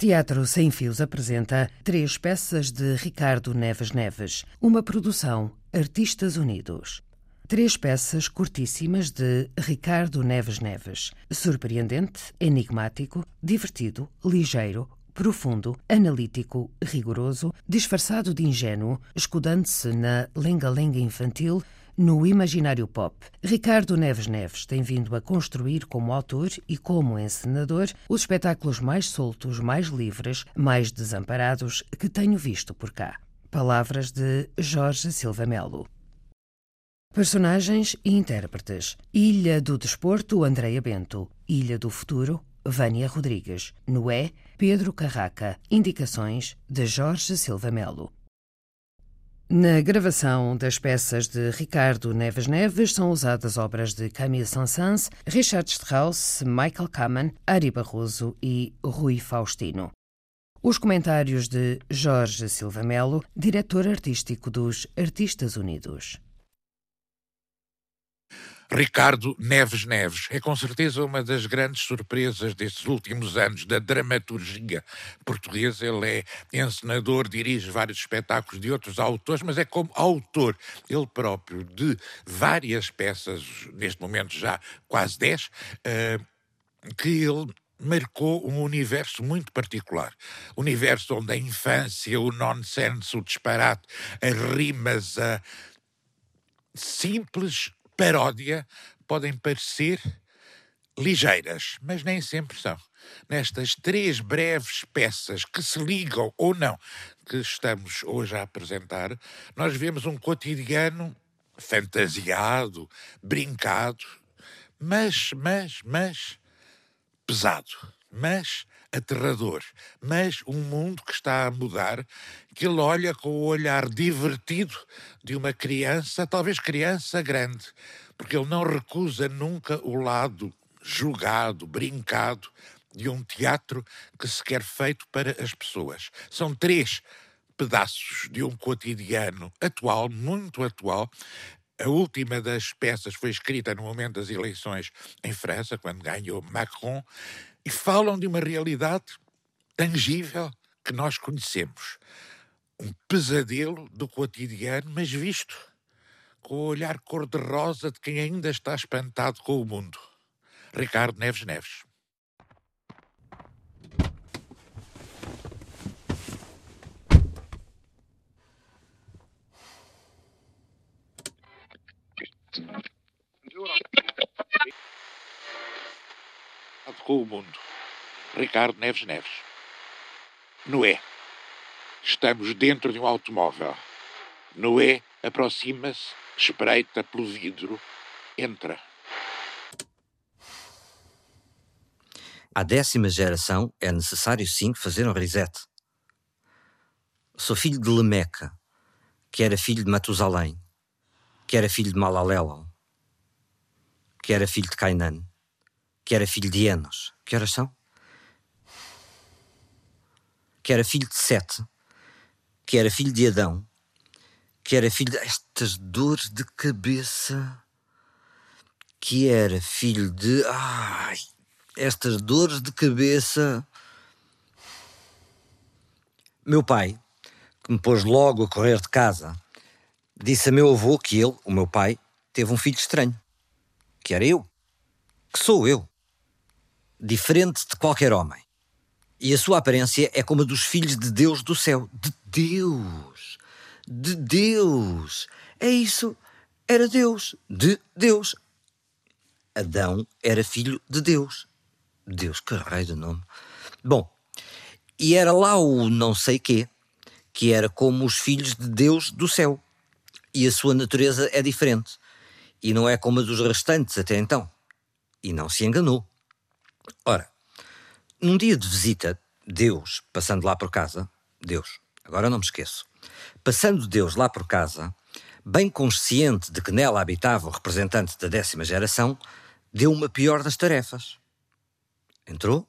Teatro Sem Fios apresenta três peças de Ricardo Neves Neves, uma produção Artistas Unidos. Três peças curtíssimas de Ricardo Neves Neves. Surpreendente, enigmático, divertido, ligeiro, profundo, analítico, rigoroso, disfarçado de ingênuo, escudando-se na lenga-lenga infantil no imaginário pop, Ricardo Neves Neves tem vindo a construir como autor e como encenador os espetáculos mais soltos, mais livres, mais desamparados que tenho visto por cá. Palavras de Jorge Silva Melo. Personagens e intérpretes: Ilha do Desporto, Andreia Bento. Ilha do Futuro, Vânia Rodrigues. Noé, Pedro Carraca. Indicações de Jorge Silva Melo. Na gravação das peças de Ricardo Neves Neves são usadas obras de Camille Saint-Saëns, Richard Strauss, Michael Kamen, Ari Barroso e Rui Faustino. Os comentários de Jorge Silva Melo, diretor artístico dos Artistas Unidos. Ricardo Neves Neves. É com certeza uma das grandes surpresas destes últimos anos da dramaturgia portuguesa. Ele é encenador, dirige vários espetáculos de outros autores, mas é como autor, ele próprio, de várias peças, neste momento já quase dez, uh, que ele marcou um universo muito particular. Universo onde a infância, o nonsense, o disparate, as rimas, a simples paródia podem parecer ligeiras, mas nem sempre são. Nestas três breves peças que se ligam ou não, que estamos hoje a apresentar, nós vemos um cotidiano fantasiado, brincado, mas, mas, mas pesado, mas aterrador, mas um mundo que está a mudar, que ele olha com o olhar divertido de uma criança, talvez criança grande, porque ele não recusa nunca o lado julgado, brincado de um teatro que se quer feito para as pessoas. São três pedaços de um cotidiano atual, muito atual, a última das peças foi escrita no momento das eleições em França, quando ganhou Macron, e falam de uma realidade tangível que nós conhecemos. Um pesadelo do cotidiano, mas visto com o olhar cor-de-rosa de quem ainda está espantado com o mundo. Ricardo Neves Neves. Com o mundo. Ricardo Neves Neves. Noé. Estamos dentro de um automóvel. Noé aproxima-se, espreita pelo vidro, entra. À décima geração é necessário sim fazer um reset. Sou filho de Lemeca, que era filho de Matusalém, que era filho de Malalelal, que era filho de Cainan, que era filho de Enos. Que horas são? Que era filho de Sete, que era filho de Adão, que era filho de estas dores de cabeça, que era filho de. Ai, estas dores de cabeça. Meu pai, que me pôs logo a correr de casa, disse a meu avô que ele, o meu pai, teve um filho estranho, que era eu, que sou eu diferente de qualquer homem. E a sua aparência é como a dos filhos de Deus do céu. De Deus! De Deus! É isso! Era Deus! De Deus! Adão era filho de Deus. Deus, que raio de nome. Bom, e era lá o não sei quê, que era como os filhos de Deus do céu. E a sua natureza é diferente. E não é como a dos restantes até então. E não se enganou. Ora, num dia de visita, Deus, passando lá por casa, Deus, agora não me esqueço, passando Deus lá por casa, bem consciente de que nela habitava o representante da décima geração, deu uma pior das tarefas. Entrou,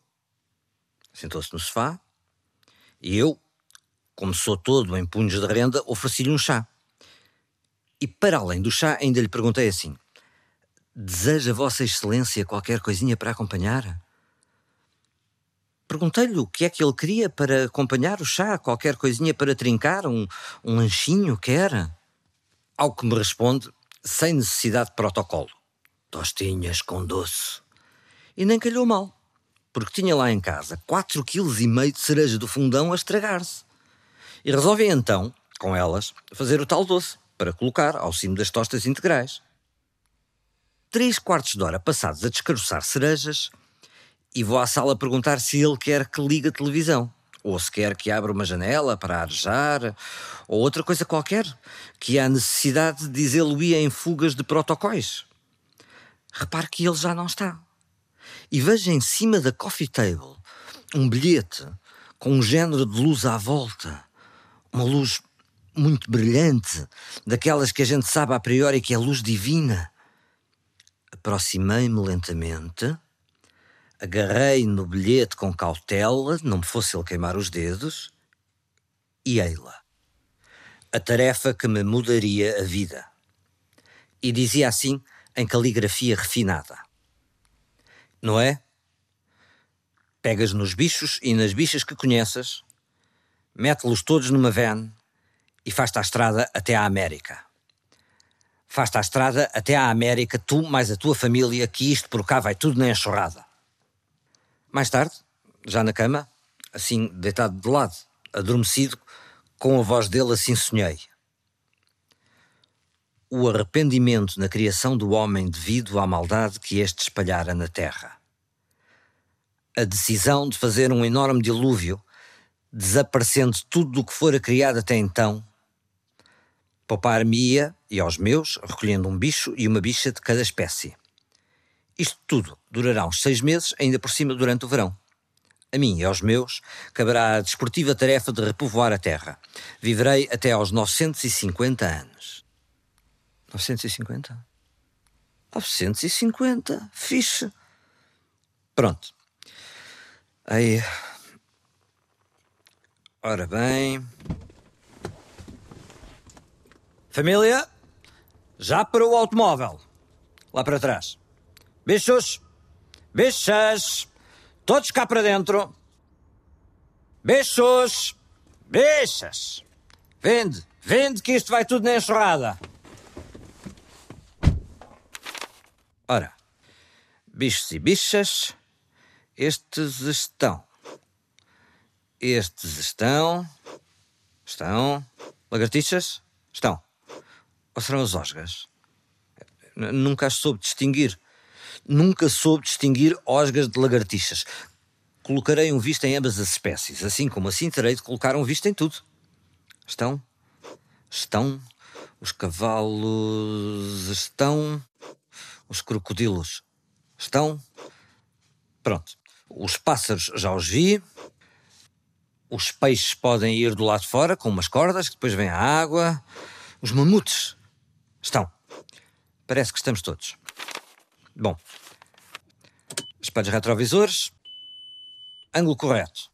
sentou-se no sofá e eu, como sou todo em punhos de renda, ofereci-lhe um chá. E para além do chá, ainda lhe perguntei assim: Deseja Vossa Excelência qualquer coisinha para acompanhar? Perguntei-lhe o que é que ele queria para acompanhar o chá, qualquer coisinha para trincar, um, um lanchinho, que era. Ao que me responde, sem necessidade de protocolo. Tostinhas com doce. E nem calhou mal, porque tinha lá em casa 4,5 kg de cereja do fundão a estragar-se. E resolvi então, com elas, fazer o tal doce, para colocar ao cimo das tostas integrais. Três quartos de hora passados a descaroçar cerejas, e vou à sala perguntar se ele quer que ligue a televisão, ou se quer que abra uma janela para arejar, ou outra coisa qualquer, que há necessidade de dizê-lo em fugas de protocolos. Repare que ele já não está. E veja em cima da coffee table um bilhete com um género de luz à volta, uma luz muito brilhante, daquelas que a gente sabe a priori que é luz divina. Aproximei-me lentamente, agarrei no bilhete com cautela, não me fosse ele queimar os dedos, e ei-la. A tarefa que me mudaria a vida. E dizia assim, em caligrafia refinada: Não é? Pegas nos bichos e nas bichas que conheças, mete-los todos numa van e faz-te a estrada até à América. Faz-te a estrada até à América, tu mais a tua família, que isto por cá vai tudo na enxurrada. Mais tarde, já na cama, assim deitado de lado, adormecido, com a voz dele assim sonhei. O arrependimento na criação do homem devido à maldade que este espalhara na terra. A decisão de fazer um enorme dilúvio, desaparecendo tudo do que fora criado até então, Poupar-me-ia e aos meus, recolhendo um bicho e uma bicha de cada espécie. Isto tudo durará uns seis meses, ainda por cima durante o verão. A mim e aos meus caberá a desportiva tarefa de repovoar a terra. Viverei até aos 950 anos. 950? 950? Fixe. Pronto. Aí. Ora bem. Família, já para o automóvel. Lá para trás. Bichos, bichas, todos cá para dentro. Bichos, bichas. Vende, vende que isto vai tudo na enxurrada. Ora, bichos e bichas, estes estão. Estes estão. Estão. Lagartixas? Estão. Ou serão as osgas? Nunca as soube distinguir. Nunca soube distinguir osgas de lagartixas. Colocarei um visto em ambas as espécies, assim como assim terei de colocar um visto em tudo. Estão? Estão? Os cavalos estão? Os crocodilos estão? Pronto. Os pássaros já os vi. Os peixes podem ir do lado de fora com umas cordas, que depois vem a água. Os mamutes Estão. Parece que estamos todos. Bom. Espelhos retrovisores. Ângulo correto.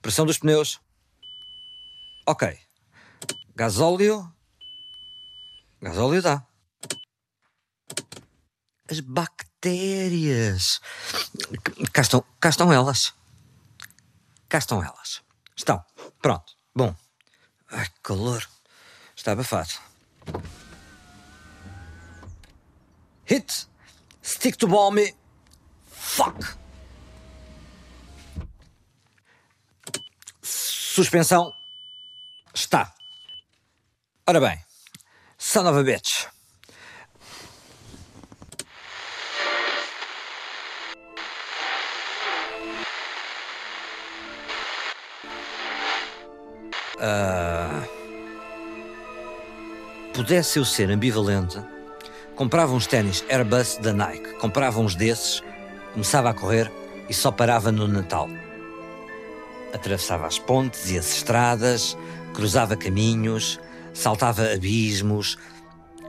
Pressão dos pneus. Ok. Gasóleo. Gasóleo dá. As bactérias. Cá estão, cá estão elas. Cá estão elas. Estão. Pronto. Bom. Ai, calor. Está abafado. Hit. Stick to me. Fuck. Suspensão. Está. Ora bem. Son of a bitch. Uh, pudesse eu ser ambivalente comprava uns ténis Airbus da Nike, comprava uns desses, começava a correr e só parava no Natal. Atravessava as pontes e as estradas, cruzava caminhos, saltava abismos,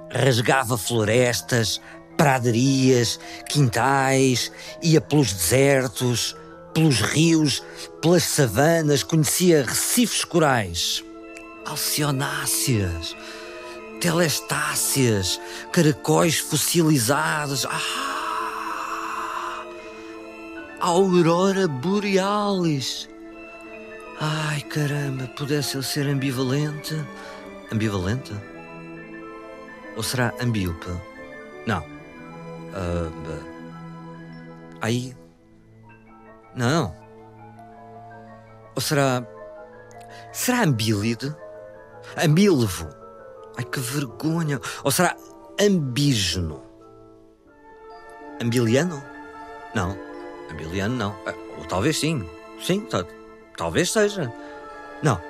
rasgava florestas, praderias, quintais, ia pelos desertos, pelos rios, pelas savanas, conhecia recifes corais, alcionáceas, telestáceas, caracóis fossilizados. Ah! Aurora Borealis. Ai caramba, pudesse ele ser ambivalente? Ambivalente? Ou será ambíope? Não. Uh, aí. Não. Ou será. Será ambílide? Ambílevo? Ai que vergonha! Ou será ambígeno? Ambiliano? Não. Ambiliano não. Ah, ou talvez sim. Sim, talvez seja. Não.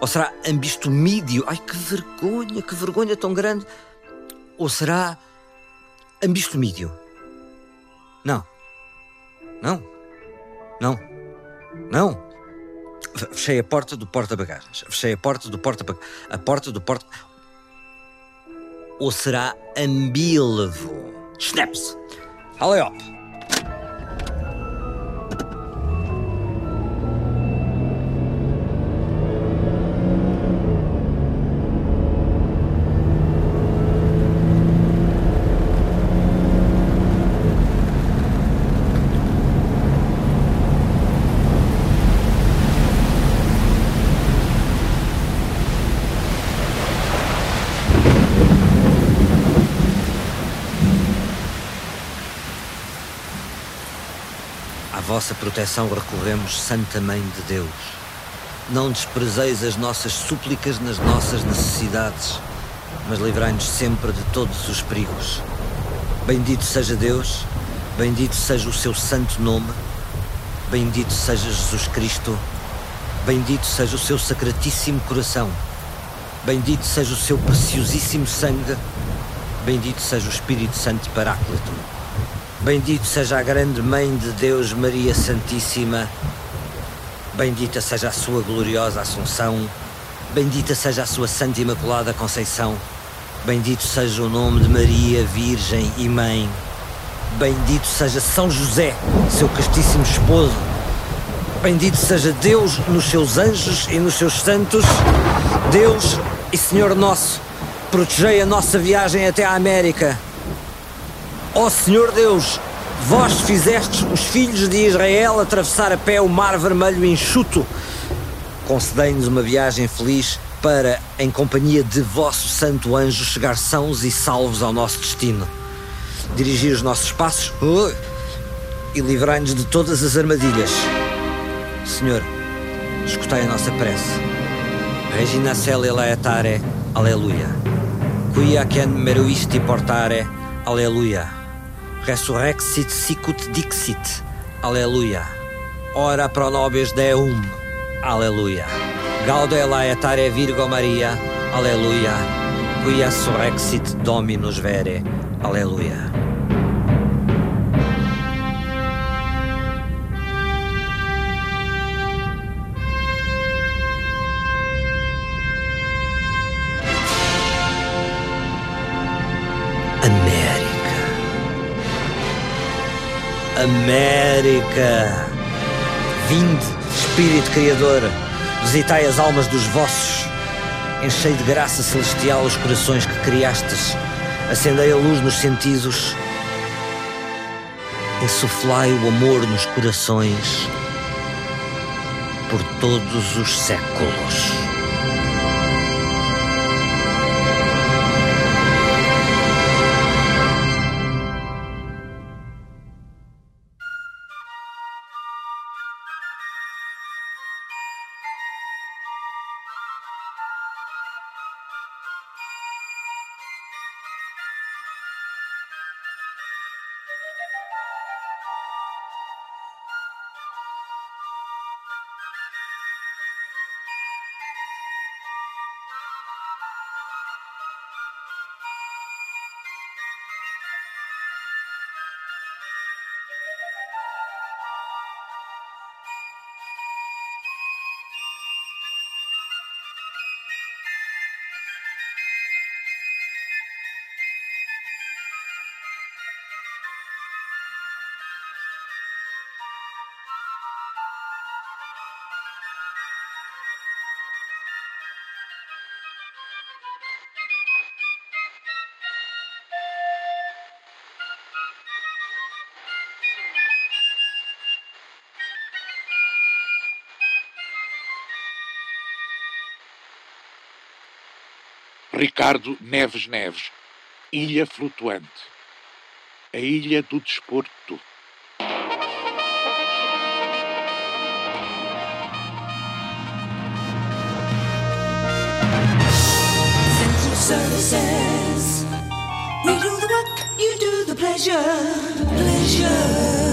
Ou será ambistomídio? Ai que vergonha, que vergonha tão grande. Ou será ambistomídio? Não. Não. Não. Não. Fechei a porta do porta-bagagens. Fechei a porta do porta A porta do porta. Ou será ambílevo? Snaps. Aleop. Vossa proteção recorremos, Santa Mãe de Deus. Não desprezeis as nossas súplicas nas nossas necessidades, mas livrai-nos sempre de todos os perigos. Bendito seja Deus, bendito seja o seu santo nome, bendito seja Jesus Cristo, bendito seja o seu sacratíssimo coração, bendito seja o seu preciosíssimo sangue, bendito seja o Espírito Santo Paráclito. Bendito seja a grande Mãe de Deus, Maria Santíssima. Bendita seja a sua gloriosa Assunção. Bendita seja a sua Santa Imaculada Conceição. Bendito seja o nome de Maria, Virgem e Mãe. Bendito seja São José, seu castíssimo esposo. Bendito seja Deus nos seus anjos e nos seus santos. Deus e Senhor nosso, protegei a nossa viagem até a América Ó oh Senhor Deus, vós fizestes os filhos de Israel atravessar a pé o mar vermelho enxuto. Concedei-nos uma viagem feliz para, em companhia de vosso santo anjo, chegar sãos e salvos ao nosso destino. Dirigir os nossos passos uh, e livrai-nos de todas as armadilhas. Senhor, escutai a nossa prece. Regina Célia Laetare, Aleluia. Quia quem meruisti portare, Aleluia. Resurrexit sicut dixit. Aleluia. Ora pro nobis Deum. Aleluia. Gaude laetare Virgo Maria. Aleluia. Quia surrexit Dominus vere. Aleluia. América. Vinde, Espírito Criador, visitai as almas dos vossos, enchei de graça celestial os corações que criastes, acendei a luz nos sentidos, insuflai o amor nos corações por todos os séculos. Ricardo Neves Neves, Ilha Flutuante, a Ilha do Desporto. Services. We do the work, you do the pleasure. Pleasure.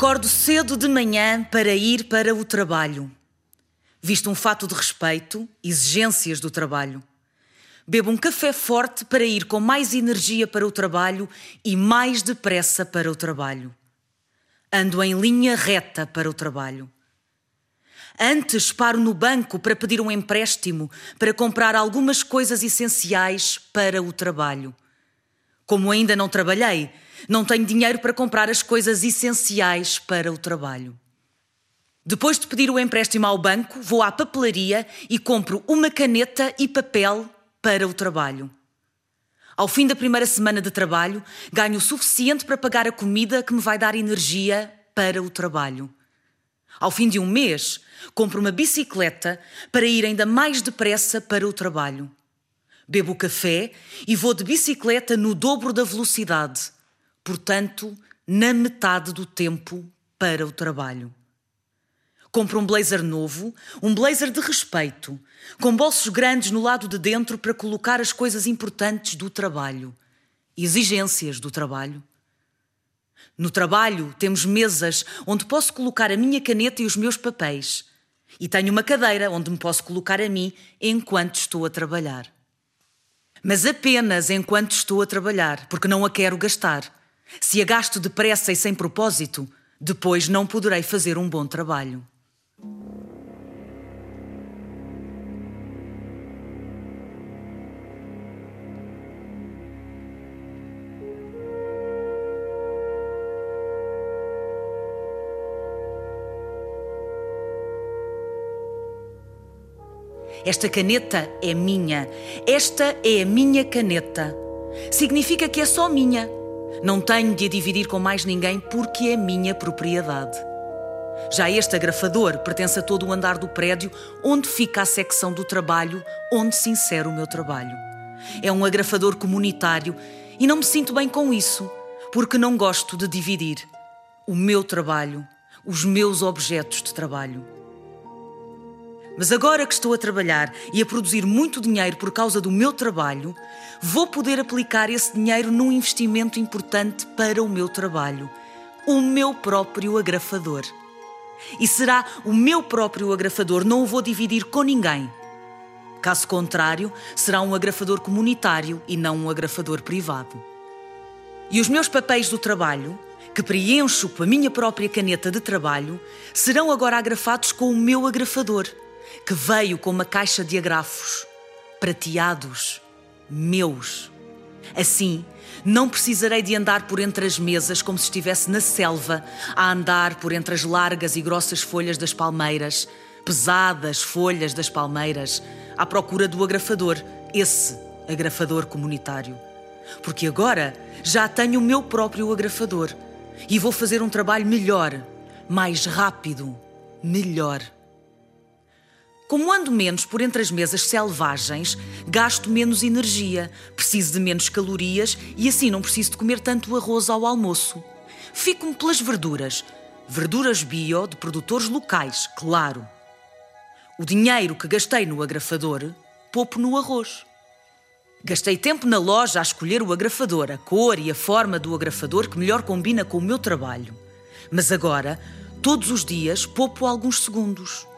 Acordo cedo de manhã para ir para o trabalho. Visto um fato de respeito, exigências do trabalho. Bebo um café forte para ir com mais energia para o trabalho e mais depressa para o trabalho. Ando em linha reta para o trabalho. Antes paro no banco para pedir um empréstimo para comprar algumas coisas essenciais para o trabalho. Como ainda não trabalhei, não tenho dinheiro para comprar as coisas essenciais para o trabalho. Depois de pedir o empréstimo ao banco, vou à papelaria e compro uma caneta e papel para o trabalho. Ao fim da primeira semana de trabalho, ganho o suficiente para pagar a comida que me vai dar energia para o trabalho. Ao fim de um mês, compro uma bicicleta para ir ainda mais depressa para o trabalho. Bebo café e vou de bicicleta no dobro da velocidade portanto, na metade do tempo para o trabalho. Compro um blazer novo, um blazer de respeito, com bolsos grandes no lado de dentro para colocar as coisas importantes do trabalho, exigências do trabalho. No trabalho temos mesas onde posso colocar a minha caneta e os meus papéis, e tenho uma cadeira onde me posso colocar a mim enquanto estou a trabalhar. Mas apenas enquanto estou a trabalhar, porque não a quero gastar. Se a gasto depressa e sem propósito, depois não poderei fazer um bom trabalho. Esta caneta é minha. Esta é a minha caneta. Significa que é só minha não tenho de a dividir com mais ninguém porque é minha propriedade. Já este agrafador pertence a todo o andar do prédio onde fica a secção do trabalho onde se insere o meu trabalho. É um agrafador comunitário e não me sinto bem com isso, porque não gosto de dividir o meu trabalho, os meus objetos de trabalho. Mas agora que estou a trabalhar e a produzir muito dinheiro por causa do meu trabalho, vou poder aplicar esse dinheiro num investimento importante para o meu trabalho, o meu próprio agrafador. E será o meu próprio agrafador, não o vou dividir com ninguém. Caso contrário, será um agrafador comunitário e não um agrafador privado. E os meus papéis do trabalho, que preencho com a minha própria caneta de trabalho, serão agora agrafados com o meu agrafador que veio com uma caixa de agrafos, prateados, meus. Assim, não precisarei de andar por entre as mesas como se estivesse na selva, a andar por entre as largas e grossas folhas das palmeiras, pesadas folhas das palmeiras, à procura do agrafador, esse agrafador comunitário. Porque agora já tenho o meu próprio agrafador e vou fazer um trabalho melhor mais rápido, melhor. Como ando menos por entre as mesas selvagens, gasto menos energia, preciso de menos calorias e assim não preciso de comer tanto arroz ao almoço. Fico-me pelas verduras. Verduras bio de produtores locais, claro. O dinheiro que gastei no agrafador, poupo no arroz. Gastei tempo na loja a escolher o agrafador, a cor e a forma do agrafador que melhor combina com o meu trabalho. Mas agora, todos os dias, poupo alguns segundos.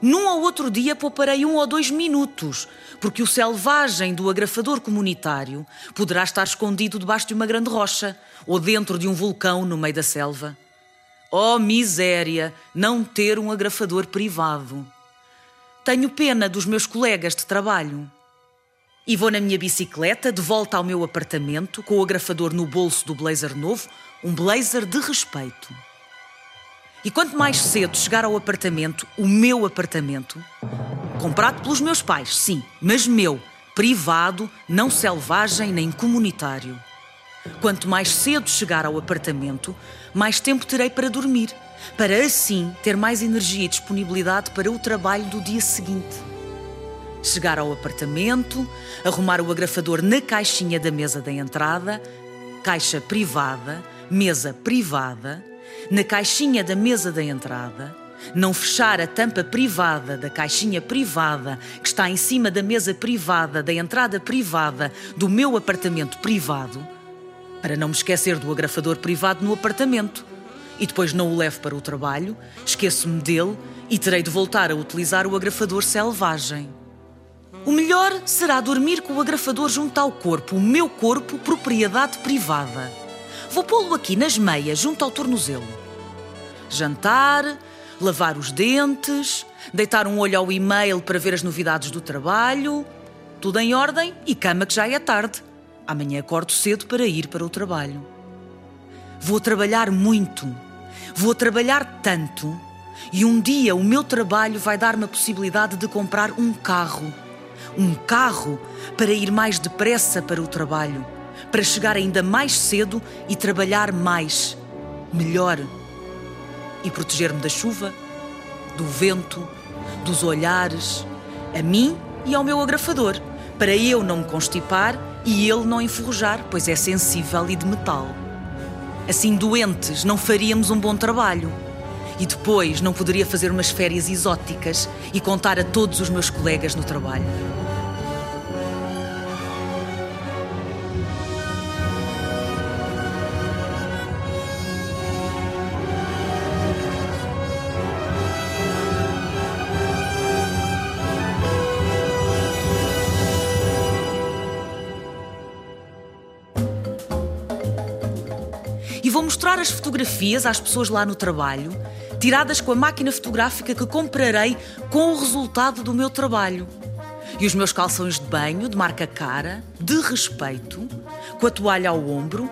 Num ou outro dia pouparei um ou dois minutos, porque o selvagem do agrafador comunitário poderá estar escondido debaixo de uma grande rocha ou dentro de um vulcão no meio da selva. Oh miséria, não ter um agrafador privado. Tenho pena dos meus colegas de trabalho. E vou na minha bicicleta de volta ao meu apartamento com o agrafador no bolso do blazer novo, um blazer de respeito. E quanto mais cedo chegar ao apartamento, o meu apartamento, comprado pelos meus pais, sim, mas meu, privado, não selvagem nem comunitário. Quanto mais cedo chegar ao apartamento, mais tempo terei para dormir, para assim ter mais energia e disponibilidade para o trabalho do dia seguinte. Chegar ao apartamento, arrumar o agrafador na caixinha da mesa da entrada, caixa privada, mesa privada, na caixinha da mesa da entrada, não fechar a tampa privada da caixinha privada que está em cima da mesa privada da entrada privada do meu apartamento privado, para não me esquecer do agrafador privado no apartamento. E depois não o levo para o trabalho, esqueço-me dele e terei de voltar a utilizar o agrafador selvagem. O melhor será dormir com o agrafador junto ao corpo, o meu corpo, propriedade privada. Vou pô-lo aqui nas meias, junto ao tornozelo. Jantar, lavar os dentes, deitar um olho ao e-mail para ver as novidades do trabalho. Tudo em ordem e cama que já é tarde. Amanhã acordo cedo para ir para o trabalho. Vou trabalhar muito. Vou trabalhar tanto. E um dia o meu trabalho vai dar-me a possibilidade de comprar um carro. Um carro para ir mais depressa para o trabalho para chegar ainda mais cedo e trabalhar mais, melhor. E proteger-me da chuva, do vento, dos olhares, a mim e ao meu agrafador, para eu não me constipar e ele não enferrujar, pois é sensível e de metal. Assim, doentes, não faríamos um bom trabalho. E depois não poderia fazer umas férias exóticas e contar a todos os meus colegas no trabalho. As fotografias às pessoas lá no trabalho, tiradas com a máquina fotográfica que comprarei com o resultado do meu trabalho. E os meus calções de banho, de marca cara, de respeito, com a toalha ao ombro.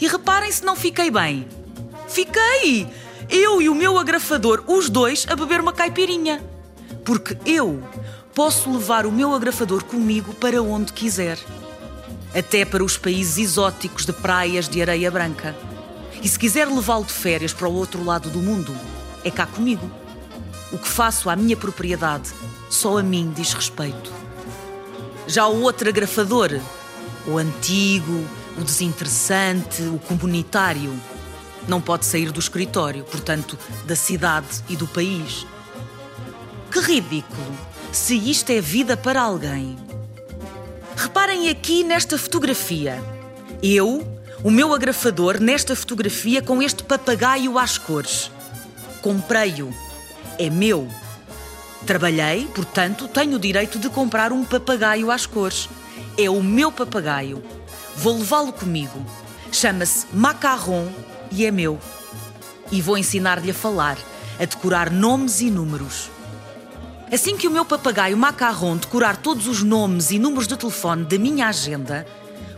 E reparem se não fiquei bem. Fiquei! Eu e o meu agrafador, os dois, a beber uma caipirinha. Porque eu posso levar o meu agrafador comigo para onde quiser. Até para os países exóticos de praias de areia branca. E se quiser levá-lo de férias para o outro lado do mundo, é cá comigo. O que faço à minha propriedade só a mim diz respeito. Já o outro agrafador, o antigo, o desinteressante, o comunitário, não pode sair do escritório, portanto, da cidade e do país. Que ridículo! Se isto é vida para alguém. Reparem aqui nesta fotografia. Eu, o meu agrafador, nesta fotografia com este papagaio às cores. Comprei-o. É meu. Trabalhei, portanto, tenho o direito de comprar um papagaio às cores. É o meu papagaio. Vou levá-lo comigo. Chama-se Macarron e é meu. E vou ensinar-lhe a falar, a decorar nomes e números. Assim que o meu papagaio Macarron decorar todos os nomes e números de telefone da minha agenda,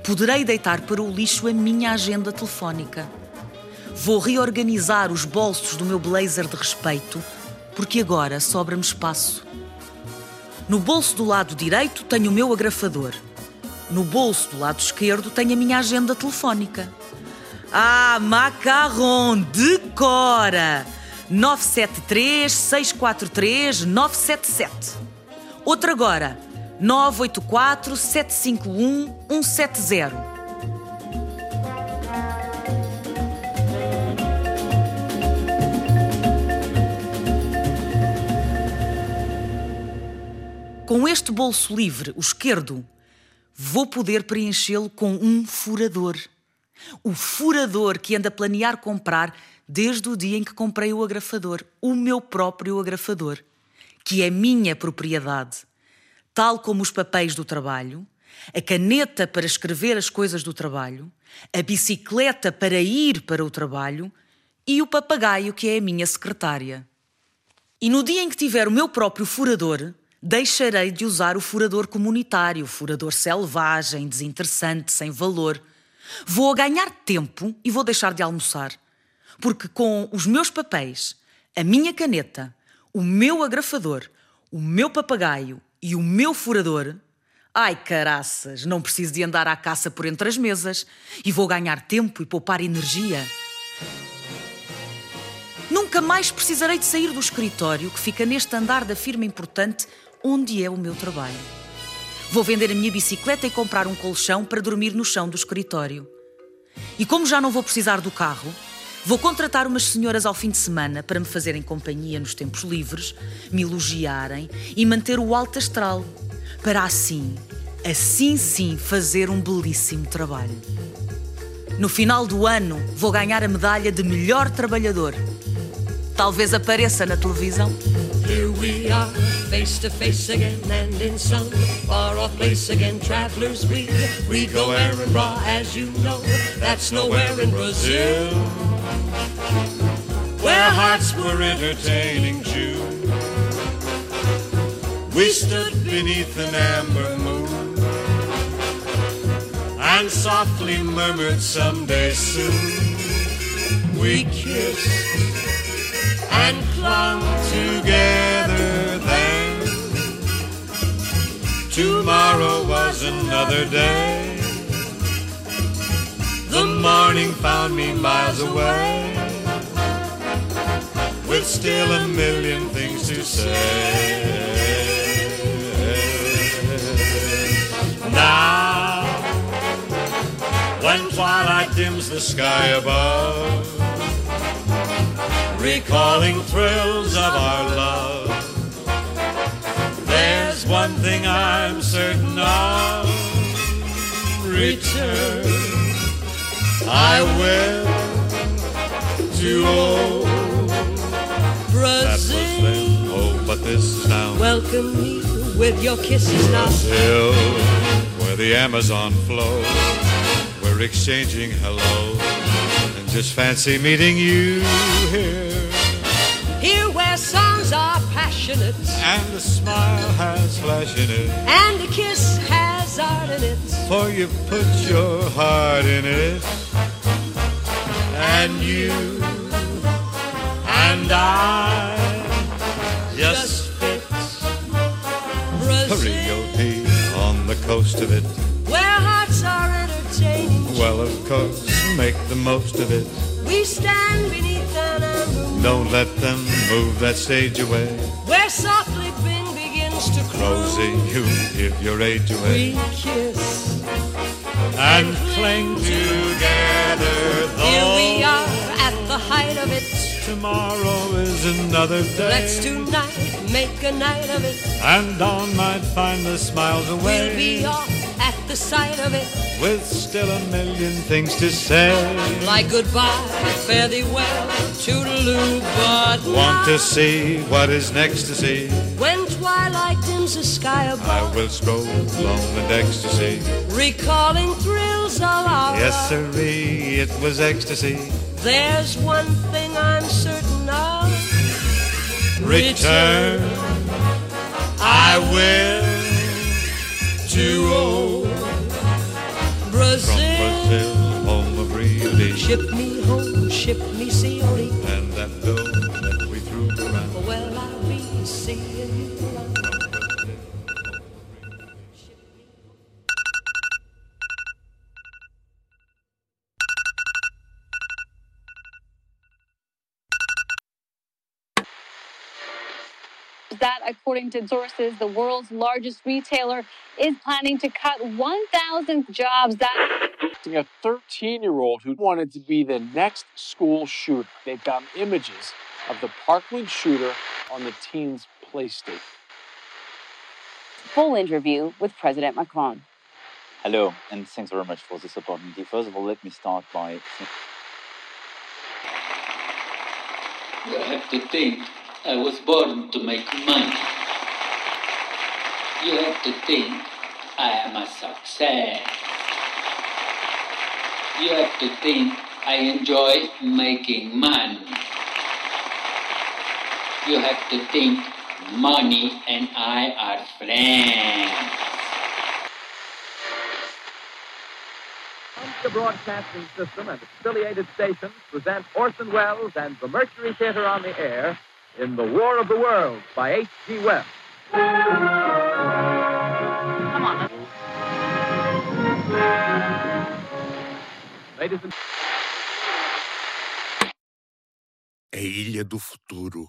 poderei deitar para o lixo a minha agenda telefónica. Vou reorganizar os bolsos do meu blazer de respeito, porque agora sobra-me espaço. No bolso do lado direito tenho o meu agrafador. No bolso do lado esquerdo tenho a minha agenda telefónica. Ah, macarrão, decora! 973 643 977. Outra agora, 984 751 170. Com este bolso livre, o esquerdo, vou poder preenchê-lo com um furador. O furador que anda a planear comprar desde o dia em que comprei o agrafador, o meu próprio agrafador, que é minha propriedade, tal como os papéis do trabalho, a caneta para escrever as coisas do trabalho, a bicicleta para ir para o trabalho e o papagaio que é a minha secretária. E no dia em que tiver o meu próprio furador, deixarei de usar o furador comunitário, furador selvagem, desinteressante, sem valor. Vou ganhar tempo e vou deixar de almoçar. Porque com os meus papéis, a minha caneta, o meu agrafador, o meu papagaio e o meu furador, ai caraças, não preciso de andar à caça por entre as mesas e vou ganhar tempo e poupar energia. Nunca mais precisarei de sair do escritório que fica neste andar da firma importante onde é o meu trabalho. Vou vender a minha bicicleta e comprar um colchão para dormir no chão do escritório. E como já não vou precisar do carro, vou contratar umas senhoras ao fim de semana para me fazerem companhia nos tempos livres, me elogiarem e manter o alto astral, para assim, assim sim, fazer um belíssimo trabalho. No final do ano, vou ganhar a medalha de melhor trabalhador. Talvez apareça na televisão. Here we are, face to face again, and in some far off place again. Travelers, we we go Edinburgh, as you know, that's nowhere in Brazil. Where hearts were entertaining June. We stood beneath an amber moon and softly murmured someday soon. We kissed and clung together then. Tomorrow was another day. Morning found me miles away, with still a million things to say. Now, when twilight dims the sky above, recalling thrills of our love. There's one thing I'm certain of return. I will to old Brazil. Then, oh, but this Welcome me with your kisses now. Brazil, where the Amazon flows. We're exchanging hello, and just fancy meeting you here. Here where songs are passionate And a smile has flash in it, and a kiss has art in it. for you put your heart in it. And you and I just fit Brazil, P on the coast of it. where hearts are entertaining. Well, of course, make the most of it. We stand beneath an moon, Don't let them move that stage away. where softly Bing begins to Rosie, croon. you give your age away. We kiss. And cling together, Here we are at the height of it. tomorrow is another day. Let's tonight make a night of it. And dawn might find the smiles away. We'll be off at the sight of it. With still a million things to say. Like goodbye, fare thee well, toodaloo, but Want to see what is next to see? when twilight dims the sky above. I will stroll along the decks to see. recalling thrills of our Yes, sirree, it was ecstasy. There's one thing I'm certain of. Return, I will to old from Brazil. Brazil, home of Rio de Ship me home, ship me sealy. and that dough that we threw around. Well, I'll be seeing you according to sources, the world's largest retailer is planning to cut 1,000 jobs. That a 13 year old who wanted to be the next school shooter. They've got images of the Parkland shooter on the teen's PlayStation. Full interview with President Macron. Hello, and thanks very much for this opportunity. First of all, let me start by. You have to think I was born to make money. You have to think I am a success. You have to think I enjoy making money. You have to think money and I are friends. The Broadcasting System and affiliated stations present Orson Welles and the Mercury Theater on the Air in The War of the Worlds by H.G. Wells. Come on. Ladies and A Ilha do Futuro.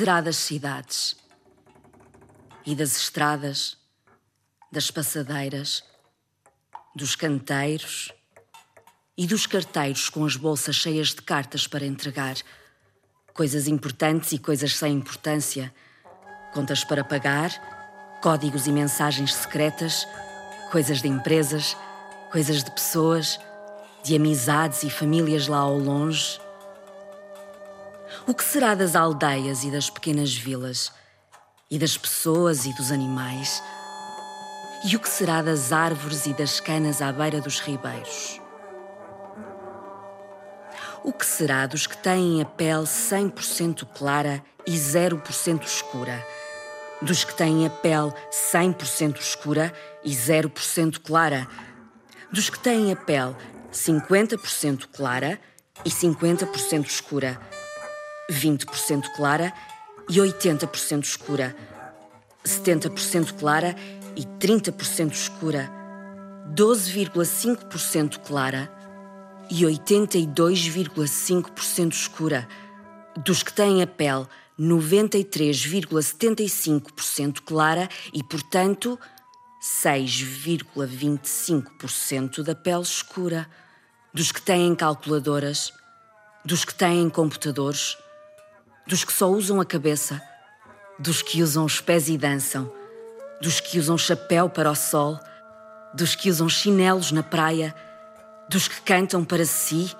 Será das cidades? E das estradas? Das passadeiras? Dos canteiros? E dos carteiros com as bolsas cheias de cartas para entregar? Coisas importantes e coisas sem importância? Contas para pagar? Códigos e mensagens secretas? Coisas de empresas? Coisas de pessoas? De amizades e famílias lá ao longe? O que será das aldeias e das pequenas vilas? E das pessoas e dos animais? E o que será das árvores e das canas à beira dos ribeiros? O que será dos que têm a pele 100% clara e 0% escura? Dos que têm a pele 100% escura e 0% clara? Dos que têm a pele 50% clara e 50% escura? 20% clara e 80% escura, 70% clara e 30% escura, 12,5% clara e 82,5% escura, dos que têm a pele 93,75% clara e, portanto, 6,25% da pele escura, dos que têm calculadoras, dos que têm computadores, dos que só usam a cabeça, dos que usam os pés e dançam, dos que usam chapéu para o sol, dos que usam chinelos na praia, dos que cantam para si,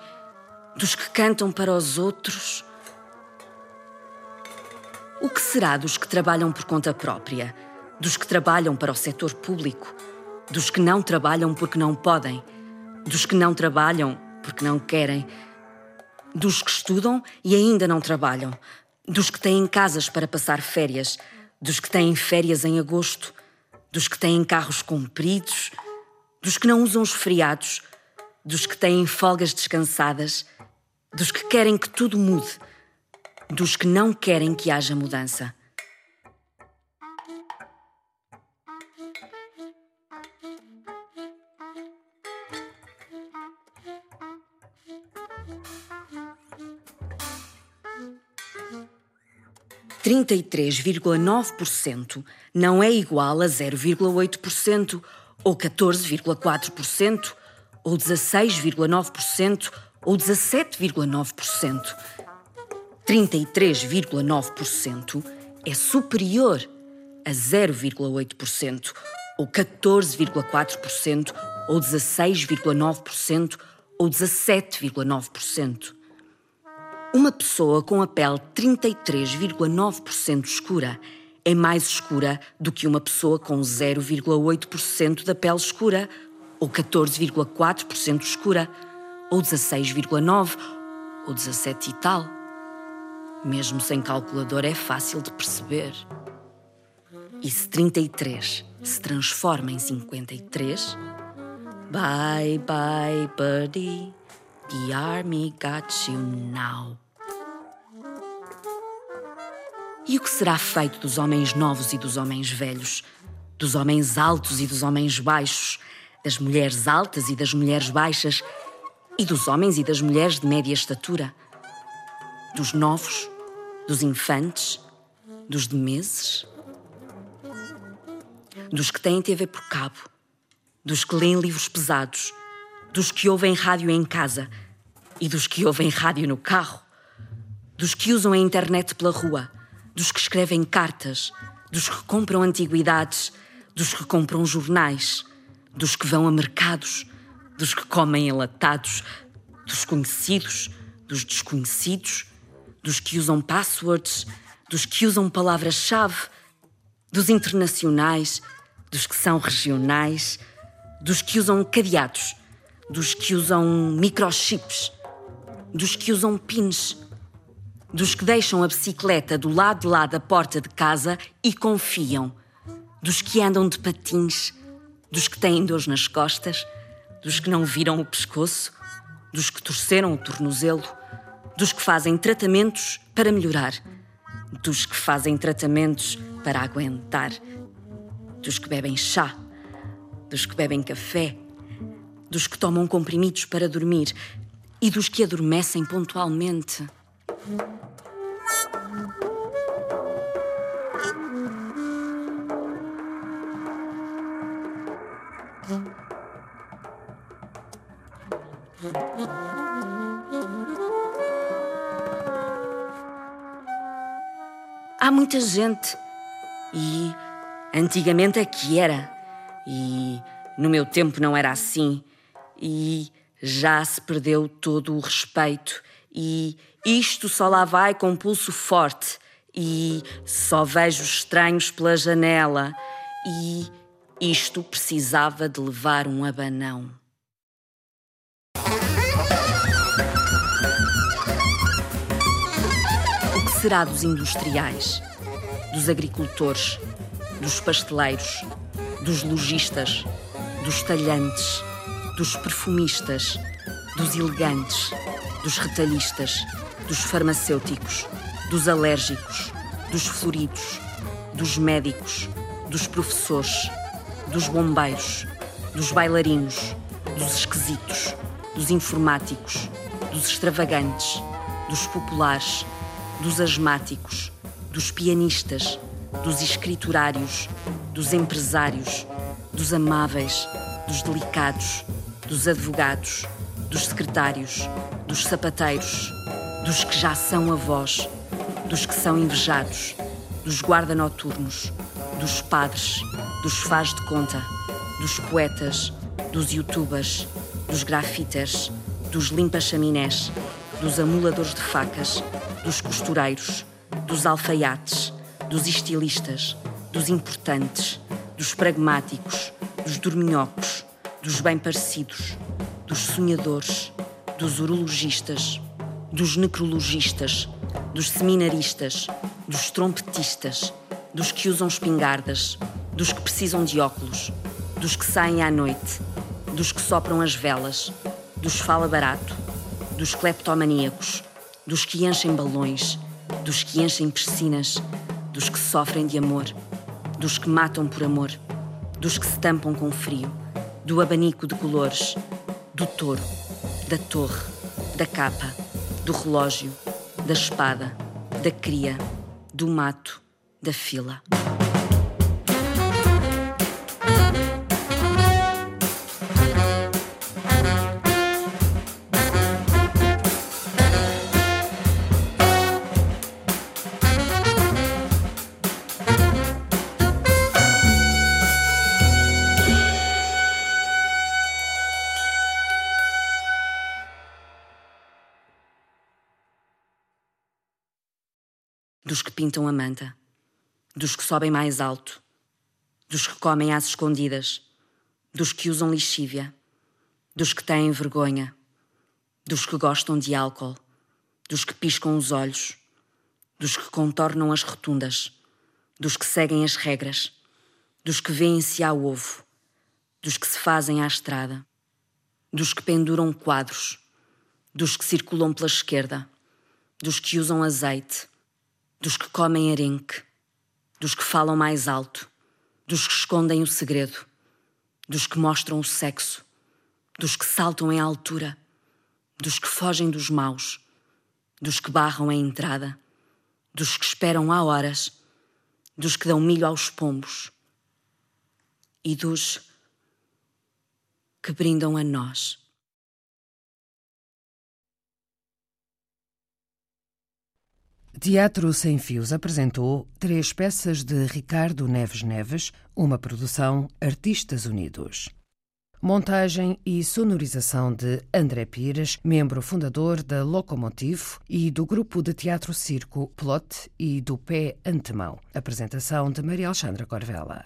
dos que cantam para os outros. O que será dos que trabalham por conta própria, dos que trabalham para o setor público, dos que não trabalham porque não podem, dos que não trabalham porque não querem? Dos que estudam e ainda não trabalham, dos que têm casas para passar férias, dos que têm férias em agosto, dos que têm carros compridos, dos que não usam os feriados, dos que têm folgas descansadas, dos que querem que tudo mude, dos que não querem que haja mudança. 33,9% não é igual a 0,8%, ou 14,4%, ou 16,9%, ou 17,9%. 33,9% é superior a 0,8%, ou 14,4%, ou 16,9%, ou 17,9%. Uma pessoa com a pele 33,9% escura é mais escura do que uma pessoa com 0,8% da pele escura, ou 14,4% escura, ou 16,9%, ou 17 e tal. Mesmo sem calculador é fácil de perceber. E se 33 se transforma em 53, bye bye buddy, the army got you now. E o que será feito dos homens novos e dos homens velhos, dos homens altos e dos homens baixos, das mulheres altas e das mulheres baixas, e dos homens e das mulheres de média estatura, dos novos, dos infantes, dos de meses, dos que têm TV por cabo, dos que leem livros pesados, dos que ouvem rádio em casa e dos que ouvem rádio no carro, dos que usam a internet pela rua, dos que escrevem cartas, dos que compram antiguidades, dos que compram jornais, dos que vão a mercados, dos que comem enlatados, dos conhecidos, dos desconhecidos, dos que usam passwords, dos que usam palavras-chave, dos internacionais, dos que são regionais, dos que usam cadeados, dos que usam microchips, dos que usam pins, dos que deixam a bicicleta do lado de lá da porta de casa e confiam, dos que andam de patins, dos que têm dores nas costas, dos que não viram o pescoço, dos que torceram o tornozelo, dos que fazem tratamentos para melhorar, dos que fazem tratamentos para aguentar, dos que bebem chá, dos que bebem café, dos que tomam comprimidos para dormir e dos que adormecem pontualmente. Há muita gente e antigamente é que era e no meu tempo não era assim e já se perdeu todo o respeito e isto só lá vai com pulso forte. E só vejo estranhos pela janela. E isto precisava de levar um abanão. O que será dos industriais, dos agricultores, dos pasteleiros, dos lojistas, dos talhantes, dos perfumistas, dos elegantes, dos retalhistas, dos farmacêuticos, dos alérgicos, dos floridos, dos médicos, dos professores, dos bombeiros, dos bailarinos, dos esquisitos, dos informáticos, dos extravagantes, dos populares, dos asmáticos, dos pianistas, dos escriturários, dos empresários, dos amáveis, dos delicados, dos advogados, dos secretários, dos sapateiros, dos que já são avós, dos que são invejados, dos guarda-noturnos, dos padres, dos faz de conta, dos poetas, dos youtubers, dos grafiters, dos limpa-chaminés, dos amuladores de facas, dos costureiros, dos alfaiates, dos estilistas, dos importantes, dos pragmáticos, dos dorminhocos, dos bem-parecidos, dos sonhadores, dos urologistas, dos necrologistas, dos seminaristas, dos trompetistas, dos que usam espingardas, dos que precisam de óculos, dos que saem à noite, dos que sopram as velas, dos fala barato, dos cleptomaníacos, dos que enchem balões, dos que enchem piscinas, dos que sofrem de amor, dos que matam por amor, dos que se tampam com frio, do abanico de colores, do touro, da torre, da capa, do relógio, da espada, da cria, do mato, da fila. Pintam a manta, dos que sobem mais alto, dos que comem às escondidas, dos que usam lixívia, dos que têm vergonha, dos que gostam de álcool, dos que piscam os olhos, dos que contornam as rotundas, dos que seguem as regras, dos que veem-se ao ovo, dos que se fazem à estrada, dos que penduram quadros, dos que circulam pela esquerda, dos que usam azeite, dos que comem arenque, dos que falam mais alto, dos que escondem o segredo, dos que mostram o sexo, dos que saltam em altura, dos que fogem dos maus, dos que barram a entrada, dos que esperam há horas, dos que dão milho aos pombos. E dos que brindam a nós. Teatro Sem Fios apresentou três peças de Ricardo Neves Neves, uma produção Artistas Unidos. Montagem e sonorização de André Pires, membro fundador da Locomotivo e do grupo de teatro circo Plot e do Pé Antemão. Apresentação de Maria Alexandra Corvella.